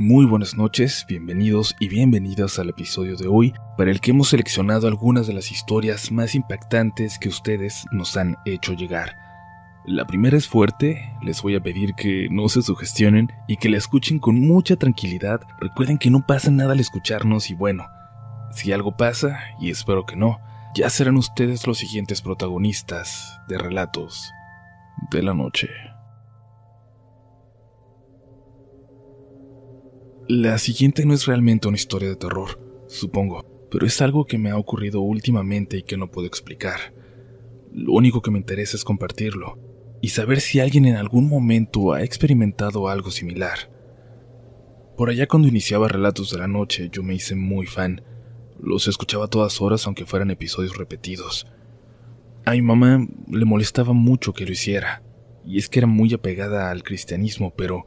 Muy buenas noches, bienvenidos y bienvenidas al episodio de hoy, para el que hemos seleccionado algunas de las historias más impactantes que ustedes nos han hecho llegar. La primera es fuerte, les voy a pedir que no se sugestionen y que la escuchen con mucha tranquilidad. Recuerden que no pasa nada al escucharnos y bueno, si algo pasa, y espero que no, ya serán ustedes los siguientes protagonistas de relatos de la noche. La siguiente no es realmente una historia de terror, supongo, pero es algo que me ha ocurrido últimamente y que no puedo explicar. Lo único que me interesa es compartirlo y saber si alguien en algún momento ha experimentado algo similar. Por allá cuando iniciaba Relatos de la Noche yo me hice muy fan. Los escuchaba a todas horas aunque fueran episodios repetidos. A mi mamá le molestaba mucho que lo hiciera, y es que era muy apegada al cristianismo, pero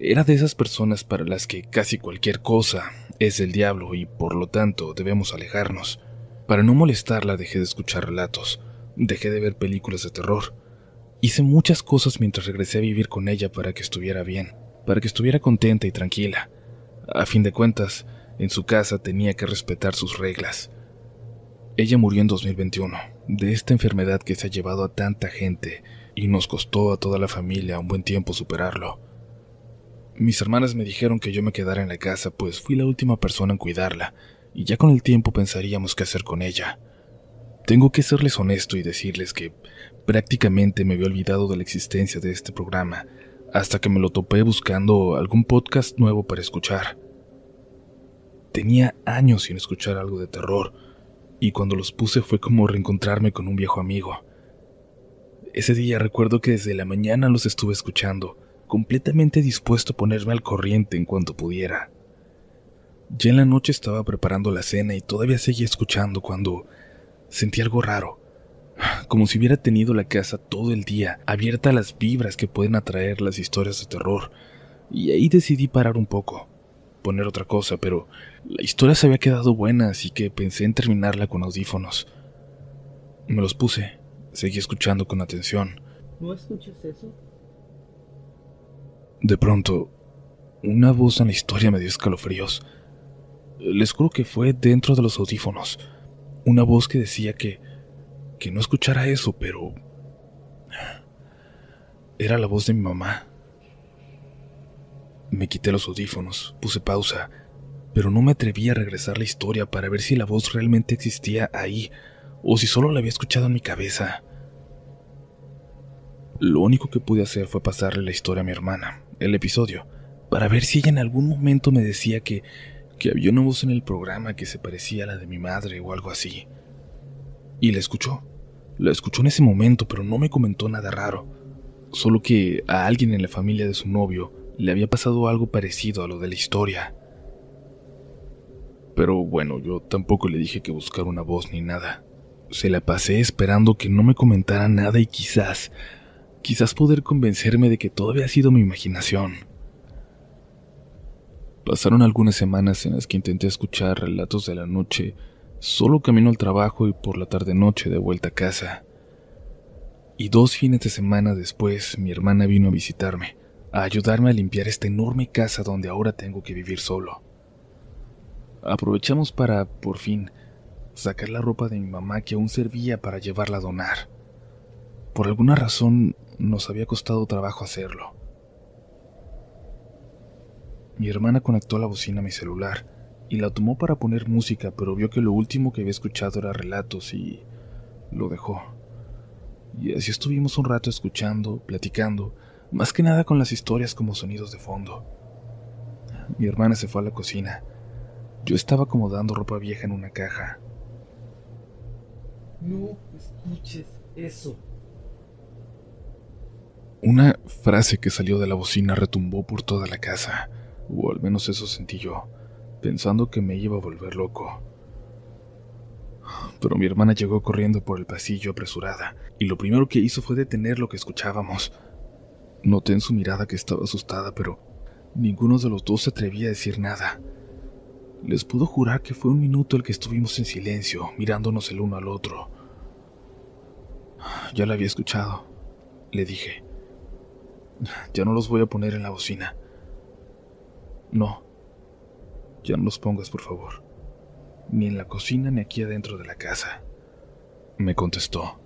era de esas personas para las que casi cualquier cosa es el diablo y por lo tanto debemos alejarnos. Para no molestarla dejé de escuchar relatos, dejé de ver películas de terror. Hice muchas cosas mientras regresé a vivir con ella para que estuviera bien, para que estuviera contenta y tranquila. A fin de cuentas, en su casa tenía que respetar sus reglas. Ella murió en 2021, de esta enfermedad que se ha llevado a tanta gente y nos costó a toda la familia un buen tiempo superarlo. Mis hermanas me dijeron que yo me quedara en la casa, pues fui la última persona en cuidarla, y ya con el tiempo pensaríamos qué hacer con ella. Tengo que serles honesto y decirles que prácticamente me había olvidado de la existencia de este programa, hasta que me lo topé buscando algún podcast nuevo para escuchar. Tenía años sin escuchar algo de terror, y cuando los puse fue como reencontrarme con un viejo amigo. Ese día recuerdo que desde la mañana los estuve escuchando, completamente dispuesto a ponerme al corriente en cuanto pudiera. Ya en la noche estaba preparando la cena y todavía seguía escuchando cuando sentí algo raro, como si hubiera tenido la casa todo el día abierta a las vibras que pueden atraer las historias de terror, y ahí decidí parar un poco, poner otra cosa, pero la historia se había quedado buena, así que pensé en terminarla con audífonos. Me los puse, seguí escuchando con atención. ¿No escuchas eso? De pronto, una voz en la historia me dio escalofríos. Les juro que fue dentro de los audífonos. Una voz que decía que. que no escuchara eso, pero. Era la voz de mi mamá. Me quité los audífonos, puse pausa, pero no me atreví a regresar la historia para ver si la voz realmente existía ahí o si solo la había escuchado en mi cabeza. Lo único que pude hacer fue pasarle la historia a mi hermana, el episodio, para ver si ella en algún momento me decía que, que había una voz en el programa que se parecía a la de mi madre o algo así. Y la escuchó. La escuchó en ese momento, pero no me comentó nada raro. Solo que a alguien en la familia de su novio le había pasado algo parecido a lo de la historia. Pero bueno, yo tampoco le dije que buscar una voz ni nada. Se la pasé esperando que no me comentara nada y quizás quizás poder convencerme de que todo había sido mi imaginación. Pasaron algunas semanas en las que intenté escuchar relatos de la noche, solo camino al trabajo y por la tarde-noche de vuelta a casa. Y dos fines de semana después, mi hermana vino a visitarme, a ayudarme a limpiar esta enorme casa donde ahora tengo que vivir solo. Aprovechamos para, por fin, sacar la ropa de mi mamá que aún servía para llevarla a donar. Por alguna razón nos había costado trabajo hacerlo. Mi hermana conectó la bocina a mi celular y la tomó para poner música, pero vio que lo último que había escuchado era relatos y lo dejó. Y así estuvimos un rato escuchando, platicando, más que nada con las historias como sonidos de fondo. Mi hermana se fue a la cocina. Yo estaba acomodando ropa vieja en una caja. No escuches eso. Una frase que salió de la bocina retumbó por toda la casa, o al menos eso sentí yo, pensando que me iba a volver loco. Pero mi hermana llegó corriendo por el pasillo apresurada, y lo primero que hizo fue detener lo que escuchábamos. Noté en su mirada que estaba asustada, pero ninguno de los dos se atrevía a decir nada. Les puedo jurar que fue un minuto el que estuvimos en silencio, mirándonos el uno al otro. Ya la había escuchado, le dije. Ya no los voy a poner en la bocina. No, Ya no los pongas, por favor. Ni en la cocina ni aquí adentro de la casa. Me contestó.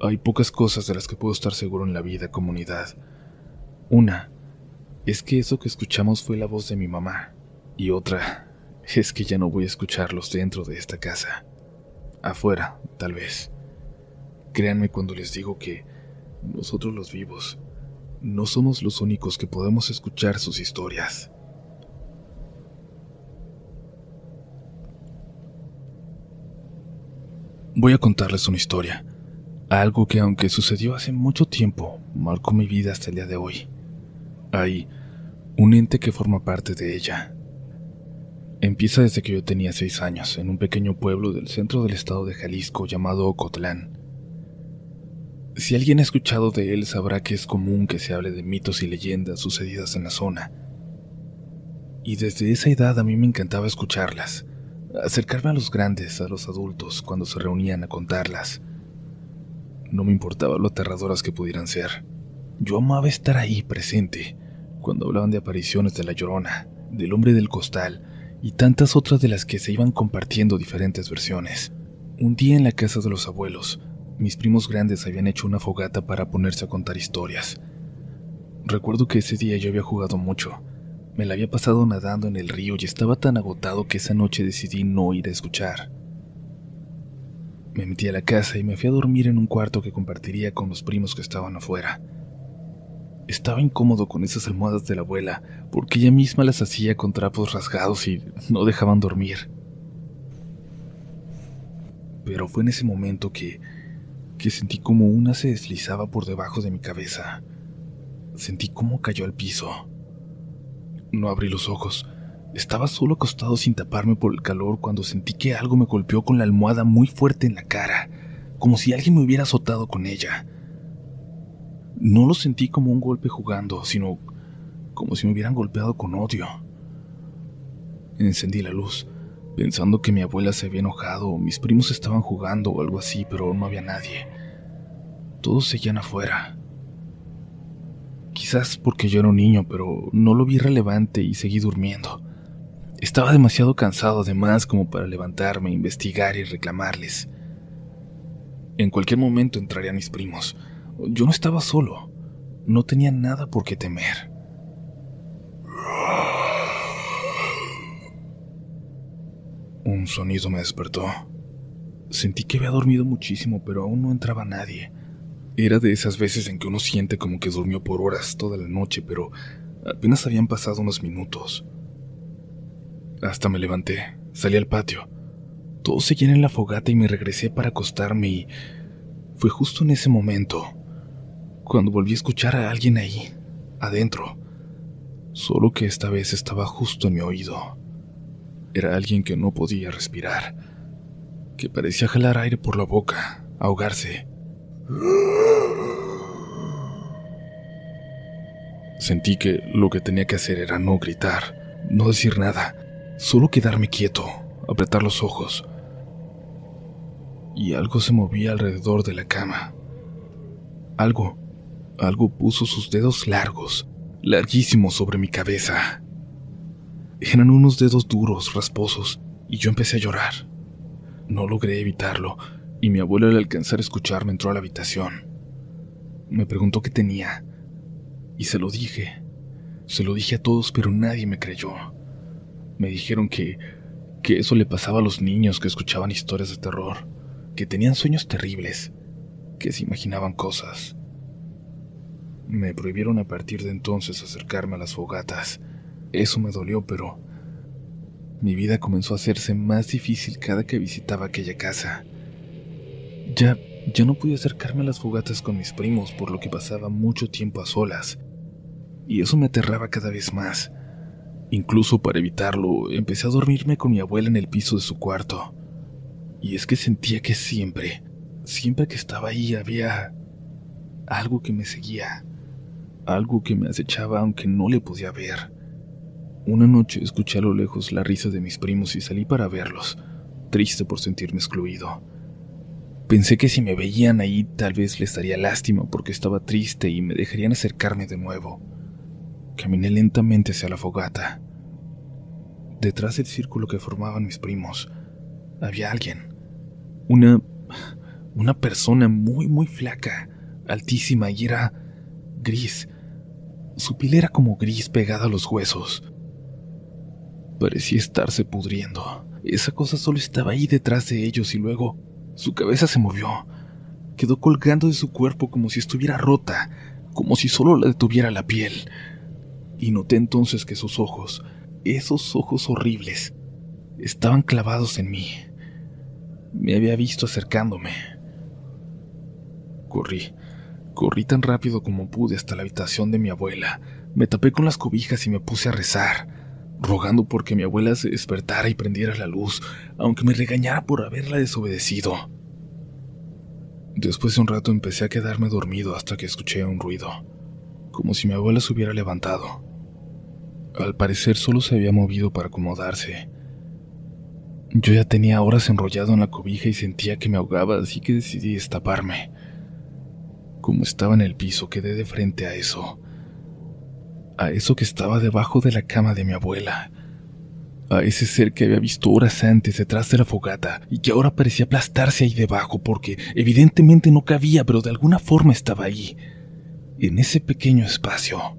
Hay pocas cosas de las que puedo estar seguro en la vida, comunidad. Una es que eso que escuchamos fue la voz de mi mamá. Y otra es que ya no voy a escucharlos dentro de esta casa. Afuera, tal vez. Créanme cuando les digo que nosotros los vivos no somos los únicos que podemos escuchar sus historias. Voy a contarles una historia, algo que aunque sucedió hace mucho tiempo, marcó mi vida hasta el día de hoy. Hay un ente que forma parte de ella. Empieza desde que yo tenía seis años, en un pequeño pueblo del centro del estado de Jalisco llamado Ocotlán. Si alguien ha escuchado de él sabrá que es común que se hable de mitos y leyendas sucedidas en la zona. Y desde esa edad a mí me encantaba escucharlas, acercarme a los grandes, a los adultos, cuando se reunían a contarlas. No me importaba lo aterradoras que pudieran ser. Yo amaba estar ahí presente, cuando hablaban de apariciones de la llorona, del hombre del costal y tantas otras de las que se iban compartiendo diferentes versiones. Un día en la casa de los abuelos, mis primos grandes habían hecho una fogata para ponerse a contar historias. Recuerdo que ese día yo había jugado mucho. Me la había pasado nadando en el río y estaba tan agotado que esa noche decidí no ir a escuchar. Me metí a la casa y me fui a dormir en un cuarto que compartiría con los primos que estaban afuera. Estaba incómodo con esas almohadas de la abuela, porque ella misma las hacía con trapos rasgados y no dejaban dormir. Pero fue en ese momento que que sentí como una se deslizaba por debajo de mi cabeza. Sentí cómo cayó al piso. No abrí los ojos. Estaba solo acostado sin taparme por el calor cuando sentí que algo me golpeó con la almohada muy fuerte en la cara, como si alguien me hubiera azotado con ella. No lo sentí como un golpe jugando, sino como si me hubieran golpeado con odio. Encendí la luz pensando que mi abuela se había enojado mis primos estaban jugando o algo así, pero no había nadie. Todos seguían afuera. Quizás porque yo era un niño, pero no lo vi relevante y seguí durmiendo. Estaba demasiado cansado además como para levantarme, investigar y reclamarles. En cualquier momento entrarían mis primos. Yo no estaba solo. No tenía nada por qué temer. Un sonido me despertó. Sentí que había dormido muchísimo, pero aún no entraba nadie. Era de esas veces en que uno siente como que durmió por horas toda la noche, pero apenas habían pasado unos minutos. Hasta me levanté, salí al patio. Todos seguían en la fogata y me regresé para acostarme y fue justo en ese momento cuando volví a escuchar a alguien ahí, adentro, solo que esta vez estaba justo en mi oído. Era alguien que no podía respirar, que parecía jalar aire por la boca, ahogarse. Sentí que lo que tenía que hacer era no gritar, no decir nada, solo quedarme quieto, apretar los ojos. Y algo se movía alrededor de la cama. Algo, algo puso sus dedos largos, larguísimos sobre mi cabeza. Eran unos dedos duros, rasposos, y yo empecé a llorar. No logré evitarlo, y mi abuela al alcanzar a escucharme entró a la habitación. Me preguntó qué tenía, y se lo dije. Se lo dije a todos, pero nadie me creyó. Me dijeron que, que eso le pasaba a los niños que escuchaban historias de terror, que tenían sueños terribles, que se imaginaban cosas. Me prohibieron a partir de entonces acercarme a las fogatas, eso me dolió, pero mi vida comenzó a hacerse más difícil cada que visitaba aquella casa. Ya, ya no podía acercarme a las fogatas con mis primos, por lo que pasaba mucho tiempo a solas. Y eso me aterraba cada vez más. Incluso para evitarlo, empecé a dormirme con mi abuela en el piso de su cuarto. Y es que sentía que siempre, siempre que estaba ahí había algo que me seguía, algo que me acechaba aunque no le podía ver. Una noche escuché a lo lejos la risa de mis primos y salí para verlos, triste por sentirme excluido. Pensé que si me veían ahí tal vez les daría lástima porque estaba triste y me dejarían acercarme de nuevo. Caminé lentamente hacia la fogata. Detrás del círculo que formaban mis primos, había alguien. Una. una persona muy, muy flaca, altísima y era gris. Su piel era como gris pegada a los huesos. Parecía estarse pudriendo. Esa cosa solo estaba ahí detrás de ellos y luego su cabeza se movió. Quedó colgando de su cuerpo como si estuviera rota, como si solo la detuviera la piel. Y noté entonces que sus ojos, esos ojos horribles, estaban clavados en mí. Me había visto acercándome. Corrí, corrí tan rápido como pude hasta la habitación de mi abuela. Me tapé con las cobijas y me puse a rezar, rogando porque mi abuela se despertara y prendiera la luz, aunque me regañara por haberla desobedecido. Después de un rato empecé a quedarme dormido hasta que escuché un ruido, como si mi abuela se hubiera levantado. Al parecer solo se había movido para acomodarse. Yo ya tenía horas enrollado en la cobija y sentía que me ahogaba, así que decidí destaparme. Como estaba en el piso, quedé de frente a eso. A eso que estaba debajo de la cama de mi abuela. A ese ser que había visto horas antes detrás de la fogata y que ahora parecía aplastarse ahí debajo porque evidentemente no cabía, pero de alguna forma estaba ahí, en ese pequeño espacio.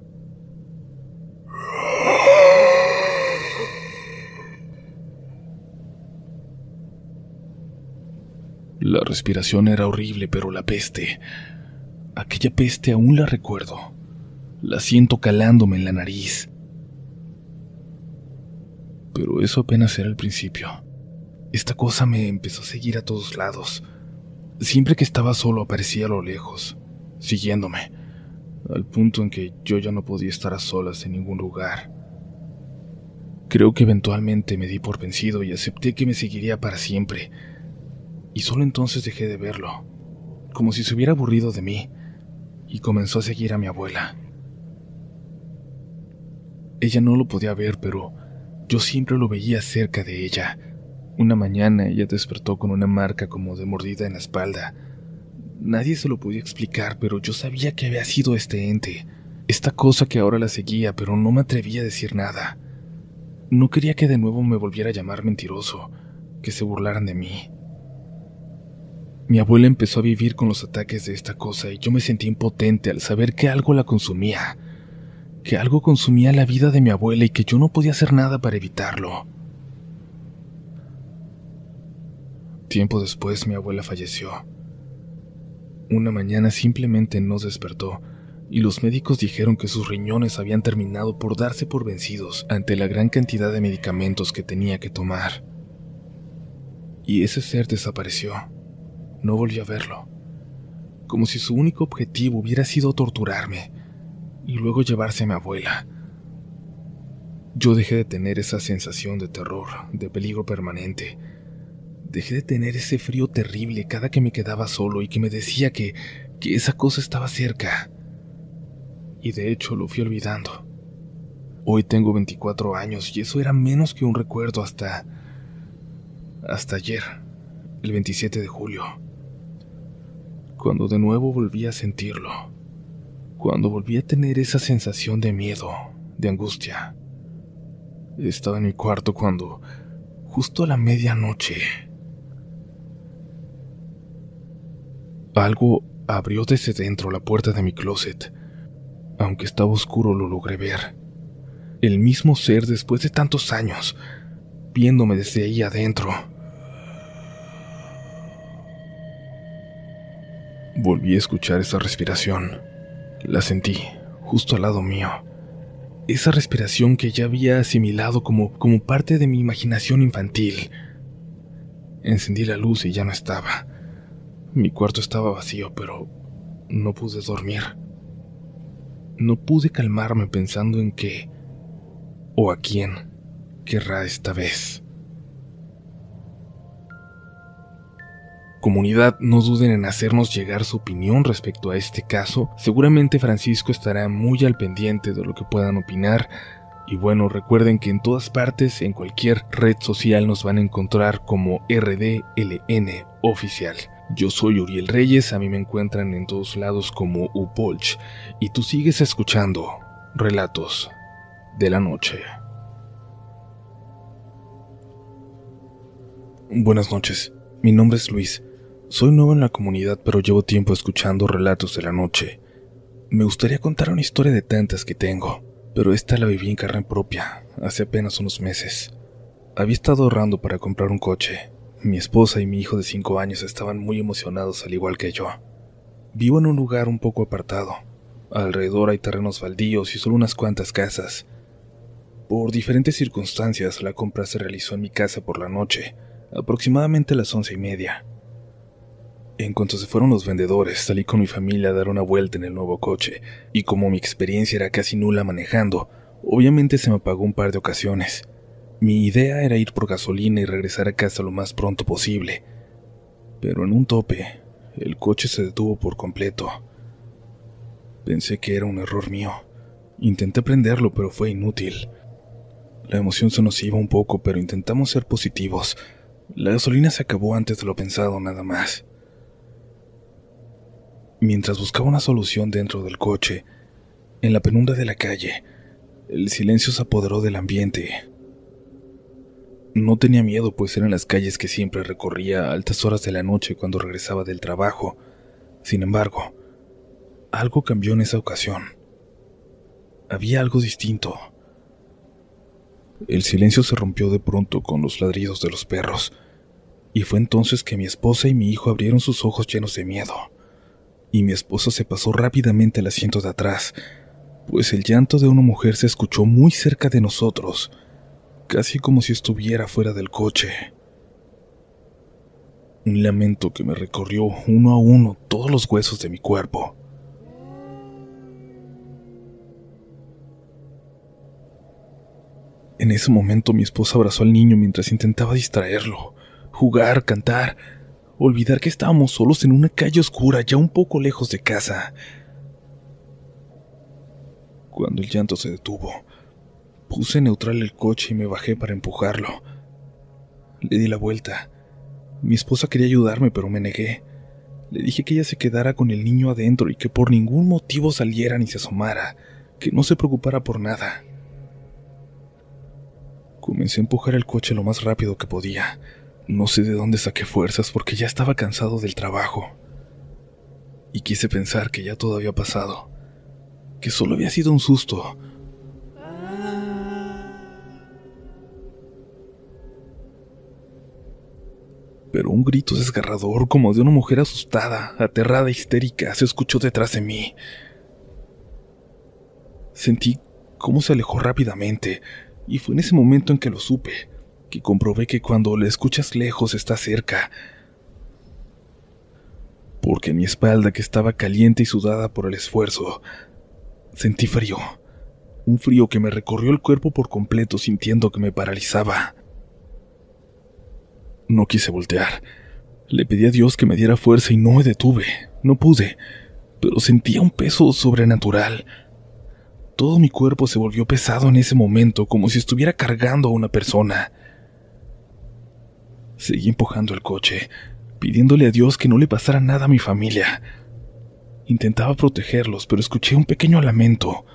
La respiración era horrible, pero la peste, aquella peste aún la recuerdo. La siento calándome en la nariz. Pero eso apenas era el principio. Esta cosa me empezó a seguir a todos lados. Siempre que estaba solo aparecía a lo lejos, siguiéndome, al punto en que yo ya no podía estar a solas en ningún lugar. Creo que eventualmente me di por vencido y acepté que me seguiría para siempre, y solo entonces dejé de verlo, como si se hubiera aburrido de mí, y comenzó a seguir a mi abuela. Ella no lo podía ver, pero yo siempre lo veía cerca de ella. Una mañana ella despertó con una marca como de mordida en la espalda. Nadie se lo podía explicar, pero yo sabía que había sido este ente, esta cosa que ahora la seguía, pero no me atrevía a decir nada. No quería que de nuevo me volviera a llamar mentiroso, que se burlaran de mí. Mi abuela empezó a vivir con los ataques de esta cosa y yo me sentí impotente al saber que algo la consumía, que algo consumía la vida de mi abuela y que yo no podía hacer nada para evitarlo. Tiempo después mi abuela falleció. Una mañana simplemente no despertó y los médicos dijeron que sus riñones habían terminado por darse por vencidos ante la gran cantidad de medicamentos que tenía que tomar. Y ese ser desapareció. No volví a verlo, como si su único objetivo hubiera sido torturarme y luego llevarse a mi abuela. Yo dejé de tener esa sensación de terror, de peligro permanente. Dejé de tener ese frío terrible cada que me quedaba solo y que me decía que, que esa cosa estaba cerca. Y de hecho lo fui olvidando. Hoy tengo 24 años y eso era menos que un recuerdo hasta... hasta ayer, el 27 de julio cuando de nuevo volví a sentirlo, cuando volví a tener esa sensación de miedo, de angustia. Estaba en mi cuarto cuando, justo a la medianoche, algo abrió desde dentro la puerta de mi closet. Aunque estaba oscuro lo logré ver. El mismo ser después de tantos años, viéndome desde ahí adentro. Volví a escuchar esa respiración. La sentí, justo al lado mío. Esa respiración que ya había asimilado como, como parte de mi imaginación infantil. Encendí la luz y ya no estaba. Mi cuarto estaba vacío, pero no pude dormir. No pude calmarme pensando en qué o a quién querrá esta vez. Comunidad, no duden en hacernos llegar su opinión respecto a este caso. Seguramente Francisco estará muy al pendiente de lo que puedan opinar. Y bueno, recuerden que en todas partes, en cualquier red social, nos van a encontrar como RDLN oficial. Yo soy Uriel Reyes, a mí me encuentran en todos lados como Upolch. Y tú sigues escuchando Relatos de la Noche. Buenas noches, mi nombre es Luis. Soy nuevo en la comunidad, pero llevo tiempo escuchando relatos de la noche. Me gustaría contar una historia de tantas que tengo, pero esta la viví en carne propia, hace apenas unos meses. Había estado ahorrando para comprar un coche. Mi esposa y mi hijo de cinco años estaban muy emocionados al igual que yo. Vivo en un lugar un poco apartado. Alrededor hay terrenos baldíos y solo unas cuantas casas. Por diferentes circunstancias, la compra se realizó en mi casa por la noche, aproximadamente a las once y media. En cuanto se fueron los vendedores, salí con mi familia a dar una vuelta en el nuevo coche, y como mi experiencia era casi nula manejando, obviamente se me apagó un par de ocasiones. Mi idea era ir por gasolina y regresar a casa lo más pronto posible. Pero en un tope, el coche se detuvo por completo. Pensé que era un error mío. Intenté prenderlo, pero fue inútil. La emoción se nos iba un poco, pero intentamos ser positivos. La gasolina se acabó antes de lo pensado, nada más. Mientras buscaba una solución dentro del coche, en la penumbra de la calle, el silencio se apoderó del ambiente. No tenía miedo, pues eran las calles que siempre recorría a altas horas de la noche cuando regresaba del trabajo. Sin embargo, algo cambió en esa ocasión. Había algo distinto. El silencio se rompió de pronto con los ladridos de los perros, y fue entonces que mi esposa y mi hijo abrieron sus ojos llenos de miedo, y mi esposa se pasó rápidamente al asiento de atrás, pues el llanto de una mujer se escuchó muy cerca de nosotros casi como si estuviera fuera del coche. Un lamento que me recorrió uno a uno todos los huesos de mi cuerpo. En ese momento mi esposa abrazó al niño mientras intentaba distraerlo, jugar, cantar, olvidar que estábamos solos en una calle oscura ya un poco lejos de casa. Cuando el llanto se detuvo, Puse neutral el coche y me bajé para empujarlo. Le di la vuelta. Mi esposa quería ayudarme, pero me negué. Le dije que ella se quedara con el niño adentro y que por ningún motivo saliera ni se asomara, que no se preocupara por nada. Comencé a empujar el coche lo más rápido que podía. No sé de dónde saqué fuerzas porque ya estaba cansado del trabajo. Y quise pensar que ya todo había pasado, que solo había sido un susto, pero un grito desgarrador como de una mujer asustada, aterrada, histérica, se escuchó detrás de mí. Sentí cómo se alejó rápidamente, y fue en ese momento en que lo supe, que comprobé que cuando le escuchas lejos está cerca. Porque mi espalda, que estaba caliente y sudada por el esfuerzo, sentí frío, un frío que me recorrió el cuerpo por completo sintiendo que me paralizaba. No quise voltear. Le pedí a Dios que me diera fuerza y no me detuve. No pude, pero sentía un peso sobrenatural. Todo mi cuerpo se volvió pesado en ese momento, como si estuviera cargando a una persona. Seguí empujando el coche, pidiéndole a Dios que no le pasara nada a mi familia. Intentaba protegerlos, pero escuché un pequeño lamento,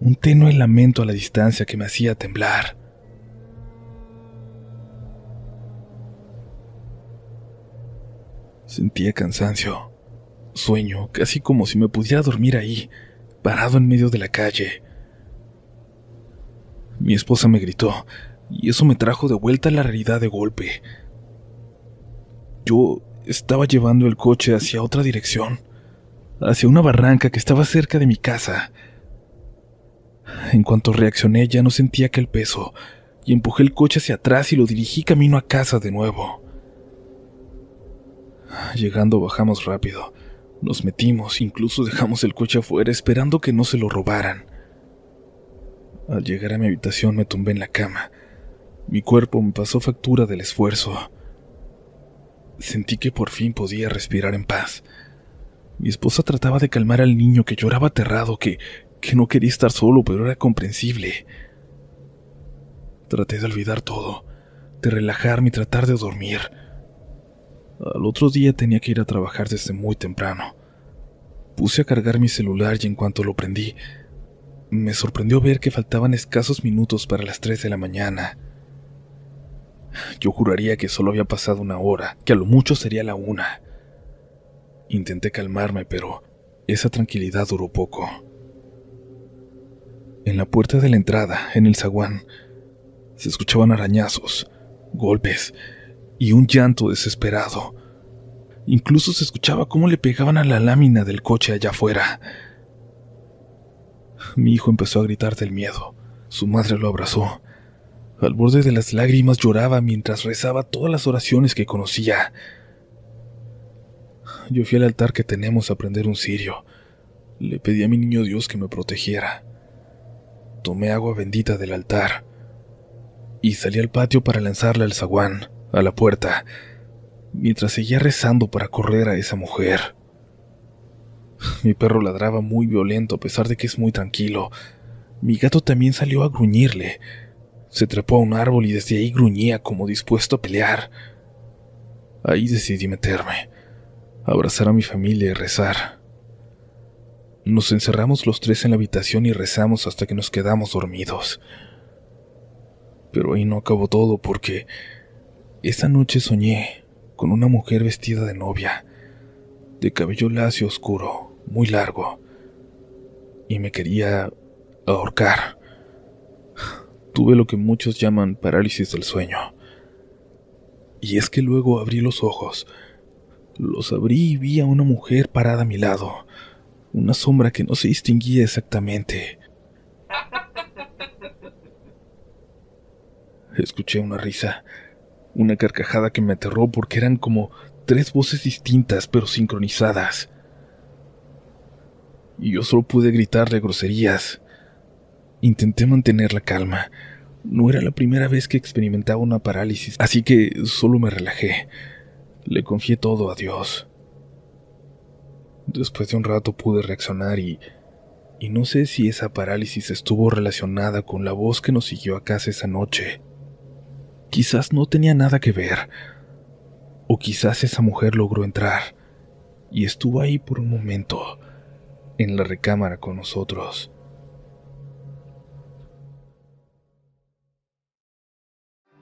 un tenue lamento a la distancia que me hacía temblar. Sentía cansancio, sueño, casi como si me pudiera dormir ahí, parado en medio de la calle. Mi esposa me gritó, y eso me trajo de vuelta a la realidad de golpe. Yo estaba llevando el coche hacia otra dirección, hacia una barranca que estaba cerca de mi casa. En cuanto reaccioné ya no sentía aquel peso, y empujé el coche hacia atrás y lo dirigí camino a casa de nuevo. Llegando bajamos rápido. Nos metimos, incluso dejamos el coche afuera esperando que no se lo robaran. Al llegar a mi habitación me tumbé en la cama. Mi cuerpo me pasó factura del esfuerzo. Sentí que por fin podía respirar en paz. Mi esposa trataba de calmar al niño que lloraba aterrado, que, que no quería estar solo, pero era comprensible. Traté de olvidar todo, de relajarme y tratar de dormir. Al otro día tenía que ir a trabajar desde muy temprano. Puse a cargar mi celular y en cuanto lo prendí, me sorprendió ver que faltaban escasos minutos para las 3 de la mañana. Yo juraría que solo había pasado una hora, que a lo mucho sería la una. Intenté calmarme, pero esa tranquilidad duró poco. En la puerta de la entrada, en el zaguán, se escuchaban arañazos, golpes y un llanto desesperado. Incluso se escuchaba cómo le pegaban a la lámina del coche allá afuera. Mi hijo empezó a gritar del miedo. Su madre lo abrazó. Al borde de las lágrimas lloraba mientras rezaba todas las oraciones que conocía. Yo fui al altar que tenemos a prender un cirio. Le pedí a mi niño Dios que me protegiera. Tomé agua bendita del altar y salí al patio para lanzarla al zaguán, a la puerta, mientras seguía rezando para correr a esa mujer. Mi perro ladraba muy violento a pesar de que es muy tranquilo. Mi gato también salió a gruñirle. Se trepó a un árbol y desde ahí gruñía como dispuesto a pelear. Ahí decidí meterme, abrazar a mi familia y rezar. Nos encerramos los tres en la habitación y rezamos hasta que nos quedamos dormidos. Pero ahí no acabó todo porque esa noche soñé con una mujer vestida de novia, de cabello lacio oscuro, muy largo, y me quería ahorcar. Tuve lo que muchos llaman parálisis del sueño. Y es que luego abrí los ojos. Los abrí y vi a una mujer parada a mi lado, una sombra que no se distinguía exactamente. Escuché una risa, una carcajada que me aterró porque eran como tres voces distintas pero sincronizadas. Y yo solo pude gritarle groserías. Intenté mantener la calma. No era la primera vez que experimentaba una parálisis, así que solo me relajé. Le confié todo a Dios. Después de un rato pude reaccionar y... Y no sé si esa parálisis estuvo relacionada con la voz que nos siguió a casa esa noche. Quizás no tenía nada que ver. O quizás esa mujer logró entrar y estuvo ahí por un momento, en la recámara con nosotros.